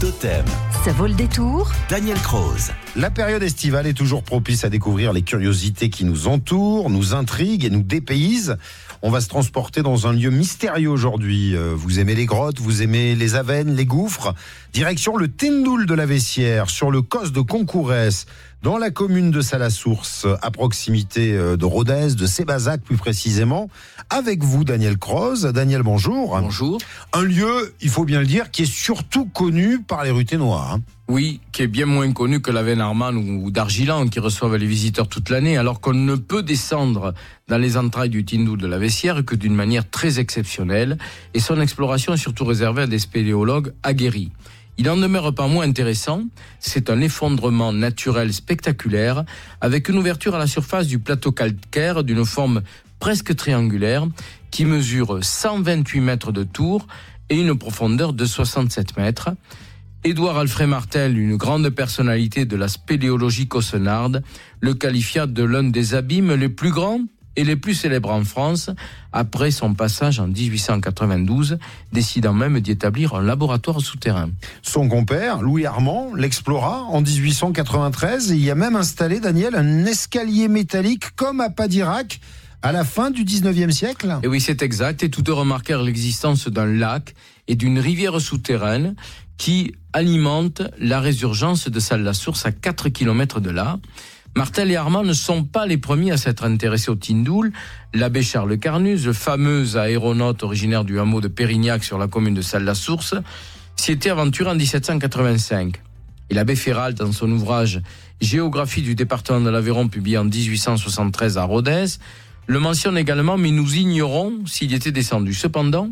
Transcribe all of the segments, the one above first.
Totem, Ça vaut le détour Daniel Croze. La période estivale est toujours propice à découvrir les curiosités qui nous entourent, nous intriguent et nous dépaysent. On va se transporter dans un lieu mystérieux aujourd'hui. Euh, Vous aimez les grottes, vous aimez les avennes, les gouffres. Direction le Tindoul de la Vessière, sur le cos de Concourès, dans la commune de Salasource, à proximité euh, de Rodez, de Sébazac plus précisément. Avec vous, Daniel Croze. Daniel, bonjour. Bonjour. Un lieu, il faut bien le dire, qui est surtout connu par les Ruténois. Hein. Oui, qui est bien moins connu que la veine Armand ou, d'Argilan qui reçoivent les visiteurs toute l'année, alors qu'on ne peut descendre dans les entrailles du Tindoul de la Vessière que d'une manière très exceptionnelle, et son exploration est surtout réservée à des spéléologues aguerris. Il en demeure pas moins intéressant, c'est un effondrement naturel spectaculaire, avec une ouverture à la surface du plateau calcaire d'une forme presque triangulaire, qui mesure 128 mètres de tour et une profondeur de 67 mètres. Édouard Alfred Martel, une grande personnalité de la spéléologie cossenarde, le qualifia de l'un des abîmes les plus grands et les plus célèbres en France, après son passage en 1892, décidant même d'y établir un laboratoire souterrain. Son compère, Louis Armand, l'explora en 1893 et y a même installé, Daniel, un escalier métallique comme à Padirac à la fin du 19e siècle. Et oui, c'est exact, et tout remarquèrent l'existence d'un lac et d'une rivière souterraine qui alimente la résurgence de Salle-la-Source à 4 km de là. Martel et Armand ne sont pas les premiers à s'être intéressés au Tindoul. L'abbé Charles Carnus, le fameux aéronaute originaire du hameau de Pérignac sur la commune de Salle-la-Source, s'y était aventuré en 1785. Et l'abbé Ferral, dans son ouvrage Géographie du département de l'Aveyron, publié en 1873 à Rodez, le mentionne également, mais nous ignorons s'il était descendu. Cependant,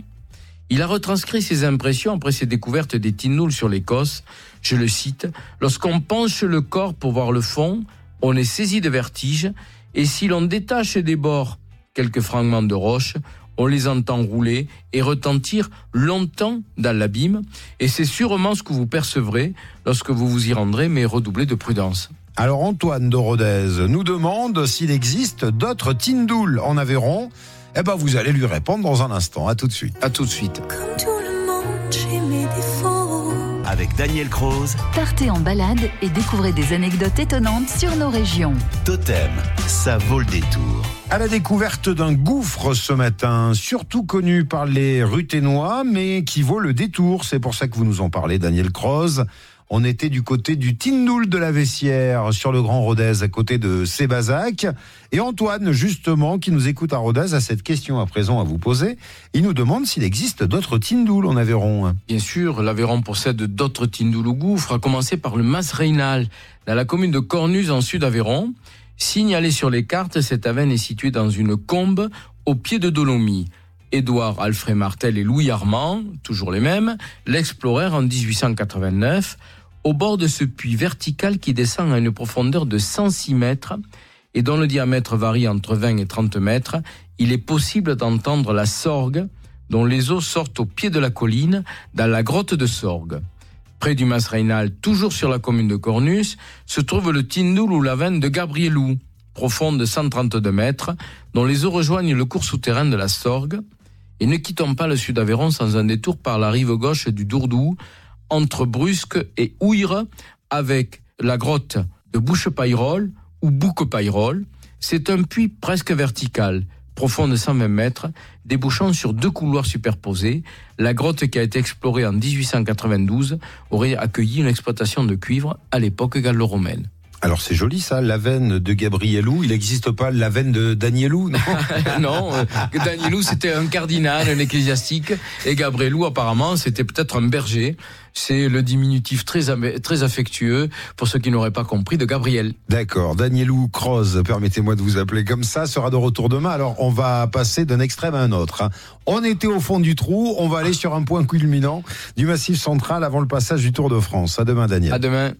il a retranscrit ses impressions après ses découvertes des Tinouls sur l'Écosse. Je le cite, Lorsqu'on penche le corps pour voir le fond, on est saisi de vertige, et si l'on détache des bords quelques fragments de roche, on les entend rouler et retentir longtemps dans l'abîme, et c'est sûrement ce que vous percevrez lorsque vous vous y rendrez, mais redoublez de prudence. Alors Antoine de Rodez nous demande s'il existe d'autres Tindouls en Aveyron. Eh ben vous allez lui répondre dans un instant. À tout de suite. À tout de suite. Comme tout le monde, j'ai mes défauts. Avec Daniel Croze, Partez en balade et découvrez des anecdotes étonnantes sur nos régions. Totem, ça vaut le détour. À la découverte d'un gouffre ce matin, surtout connu par les Ruténois, mais qui vaut le détour. C'est pour ça que vous nous en parlez, Daniel Croze. On était du côté du Tindoul de la Vessière, sur le Grand Rodez, à côté de Sébazac. Et Antoine, justement, qui nous écoute à Rodez, a cette question à présent à vous poser. Il nous demande s'il existe d'autres Tindouls en Aveyron. Bien sûr, l'Aveyron possède d'autres Tindoul au gouffre, à commencer par le Mas Reynal, dans la commune de Cornus, en sud-Aveyron. Signalé sur les cartes, cette avenne est située dans une combe au pied de Dolomie. Édouard Alfred Martel et Louis Armand, toujours les mêmes, l'explorèrent en 1889 au bord de ce puits vertical qui descend à une profondeur de 106 mètres et dont le diamètre varie entre 20 et 30 mètres. Il est possible d'entendre la sorgue dont les eaux sortent au pied de la colline dans la grotte de Sorgue. Près du Mas Reynal, toujours sur la commune de Cornus, se trouve le Tindoul ou la veine de Gabrielou, profonde de 132 mètres, dont les eaux rejoignent le cours souterrain de la Sorgue. Et ne quittons pas le sud d'Aveyron sans un détour par la rive gauche du Dourdou, entre Brusque et Ouire, avec la grotte de Bouche-Payrol ou Bouque-Payrol. C'est un puits presque vertical, profond de 120 mètres, débouchant sur deux couloirs superposés. La grotte qui a été explorée en 1892 aurait accueilli une exploitation de cuivre à l'époque gallo-romaine. Alors c'est joli ça, la veine de Gabrielou. Il n'existe pas la veine de Danielou, non non, euh, Danielou c'était un cardinal, un ecclésiastique, et Gabrielou apparemment c'était peut-être un berger. C'est le diminutif très, très affectueux, pour ceux qui n'auraient pas compris, de Gabriel. D'accord, Danielou Croze, permettez-moi de vous appeler comme ça, sera de retour demain. Alors on va passer d'un extrême à un autre. hein. On était au fond du trou, on va aller sur un point culminant du massif central avant le passage du Tour de France. À demain Daniel. À demain.